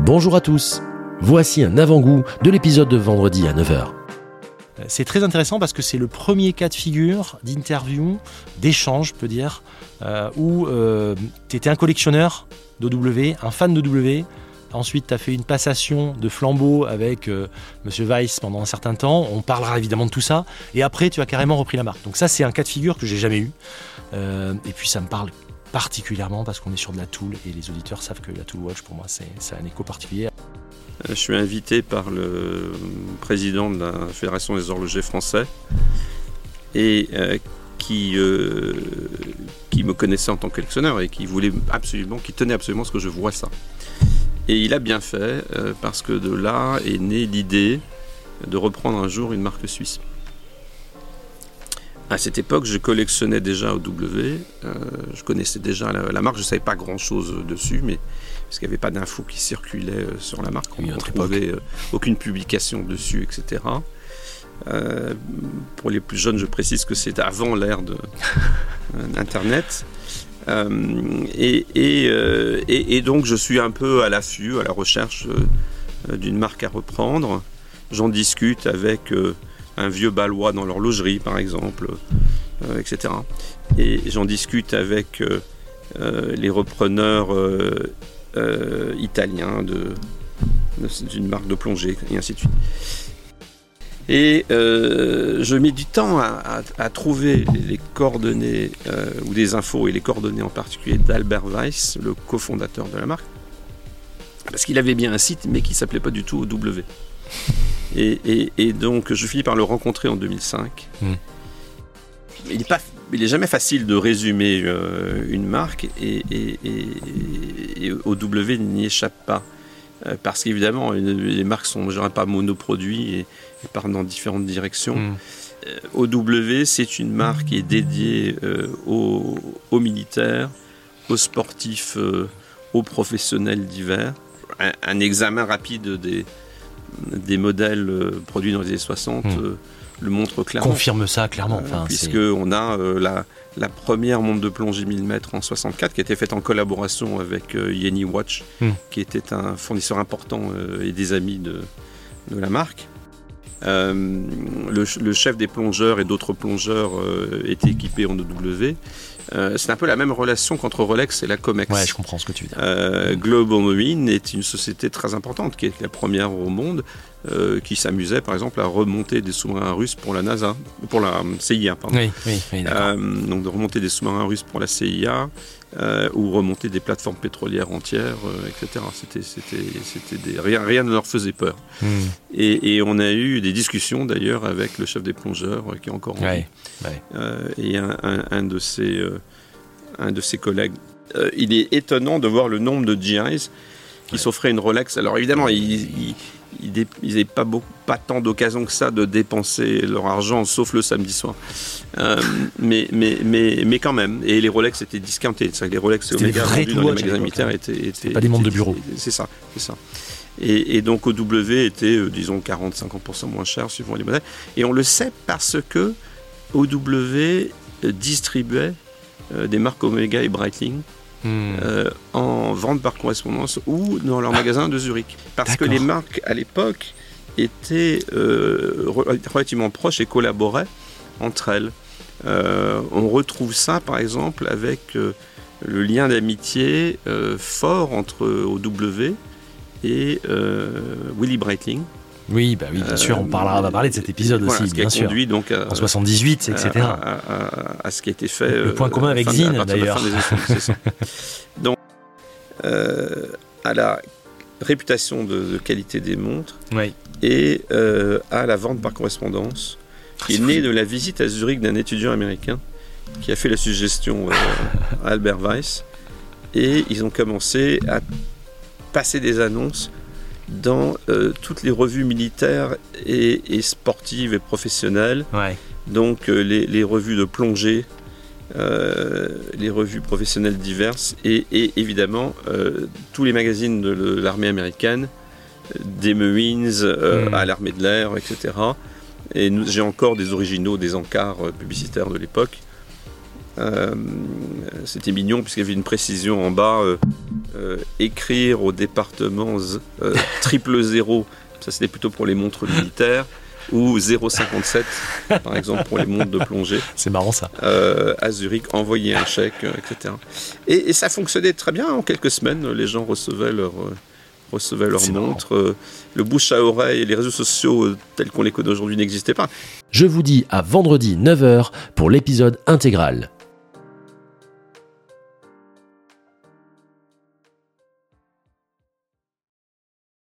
Bonjour à tous, voici un avant-goût de l'épisode de vendredi à 9h. C'est très intéressant parce que c'est le premier cas de figure d'interview, d'échange, je peux dire, euh, où euh, tu étais un collectionneur d'OW, un fan d'OW. Ensuite, tu as fait une passation de flambeau avec euh, Monsieur Weiss pendant un certain temps. On parlera évidemment de tout ça. Et après, tu as carrément repris la marque. Donc ça, c'est un cas de figure que j'ai jamais eu. Euh, et puis, ça me parle particulièrement parce qu'on est sur de la Tool et les auditeurs savent que la Tool Watch, pour moi, c'est un écho particulier. Je suis invité par le président de la Fédération des horlogers français et euh, qui, euh, qui me connaissait en tant que collectionneur et qui voulait absolument, qui tenait absolument à ce que je vois ça. Et il a bien fait euh, parce que de là est née l'idée de reprendre un jour une marque suisse. À cette époque, je collectionnais déjà au W, euh, je connaissais déjà la, la marque, je ne savais pas grand-chose dessus, mais parce qu'il n'y avait pas d'infos qui circulaient euh, sur la marque, on ne trouvait euh, aucune publication dessus, etc. Euh, pour les plus jeunes, je précise que c'est avant l'ère de d'Internet. Euh, et, et, euh, et- et donc je suis un peu à l'affût, à la recherche d'une marque à reprendre. J'en discute avec un vieux balois dans l'horlogerie, par exemple, euh, etc. Et j'en discute avec euh, euh, les repreneurs italiens d'une marque de plongée, et ainsi de suite. Et je mets du temps à, trouver les coordonnées ou des infos et les coordonnées en particulier d'Albert Weiss, le cofondateur de la marque, parce qu'il avait bien un site mais qui s'appelait pas du tout OW. Et, et- et donc je finis par le rencontrer en 2005. Hmm. Il n'est pas, il est jamais facile de résumer euh, une marque et, et- et- et OW n'y échappe pas. Euh, parce qu'évidemment, les marques sont, je pas, monoproduits et, partent dans différentes directions. Mm. Euh, OW, c'est une marque qui est dédiée euh, aux, aux militaires, aux sportifs, euh, aux professionnels divers. Un, un examen rapide des, des modèles euh, produits dans les années 60 Mm. euh, le montre clairement. Confirme ça clairement. Enfin, c'est- Puisque on a euh, la, la première montre de plongée 1000 mètres en 64 qui a été faite en collaboration avec euh, Yeni Watch, Hmm. qui était un fournisseur important euh, et des amis de, de la marque. Euh, le, ch- le chef des plongeurs et d'autres plongeurs euh, étaient équipés en OW. Euh, c'est un peu la même relation qu'entre Rolex et la Comex. Ouais, je comprends ce que tu veux dire. Euh, Global Marine est une société très importante, qui est la première au monde, euh, qui s'amusait par exemple à remonter des sous-marins russes pour la NASA, pour la euh, CIA, pardon. Oui, oui, oui, d'accord. Euh, donc de remonter des sous-marins russes pour la CIA euh, ou remonter des plateformes pétrolières entières, etc. C'était, c'était, c'était des, rien, rien ne leur faisait peur. Mm. Et, et on a eu des discussions d'ailleurs avec le chef des plongeurs qui est encore en vie, et un, un- un de ses, un de ses collègues. Il est étonnant de voir le nombre de GIs qui s'offraient une Rolex. Alors évidemment, ils n'avaient pas, beaucoup- pas tant d'occasion que ça de dépenser leur argent, sauf le samedi soir. Euh, mais, mais, mais, mais quand même. Et les Rolex étaient discountés. Que les Rolex Omega vendus dans les magasins militaires hein. étaient, étaient, pas des montres de bureau. C'est ça, c'est ça. Et, et donc OW était, euh, disons, 40-50% moins cher suivant les modèles. Et on le sait parce que OW euh, distribuait euh, des marques Omega et Breitling Mm. euh, en vente par correspondance ou dans leur magasin de Zurich. Parce que les marques à l'époque étaient euh, re- relativement proches et collaboraient entre elles. Euh, on retrouve ça par exemple avec le lien d'amitié fort entre OW et Willy Breitling. Oui, bah oui, bien sûr, on, parlera, on va parler de cet épisode Voilà, aussi, ce qui a bien sûr. conduit donc à, En 78, etc. à, à- à- à ce qui a été fait. Le euh, point commun à la avec Zine, d'ailleurs. fin des années 70, c'est ça. Donc, euh, à la réputation de, de qualité des montres Oui. et euh, à la vente par correspondance, qui est née de la visite à Zurich d'un étudiant américain qui a fait la suggestion euh, à Albert Weiss. Et ils ont commencé à passer des annonces dans euh, toutes les revues militaires et, et sportives et professionnelles Ouais. donc euh, les, les revues de plongée, euh, les revues professionnelles diverses et, et évidemment tous les magazines de l'armée américaine, des Marines euh, Mm. à l'armée de l'air, etc. Et j'ai encore des originaux, des encarts publicitaires de l'époque. C'était mignon puisqu'il y avait une précision en bas. Euh, écrire au département euh, triple zéro, ça c'était plutôt pour les montres militaires, ou 0,57 par exemple pour les montres de plongée. C'est marrant ça. Euh, à Zurich, envoyer un chèque, etc. Et, et, ça fonctionnait très bien. En quelques semaines, les gens recevaient leur, recevaient leur montre. Le bouche à oreille et les réseaux sociaux tels qu'on les connaît aujourd'hui n'existaient pas. Je vous dis à vendredi 9h pour l'épisode intégral.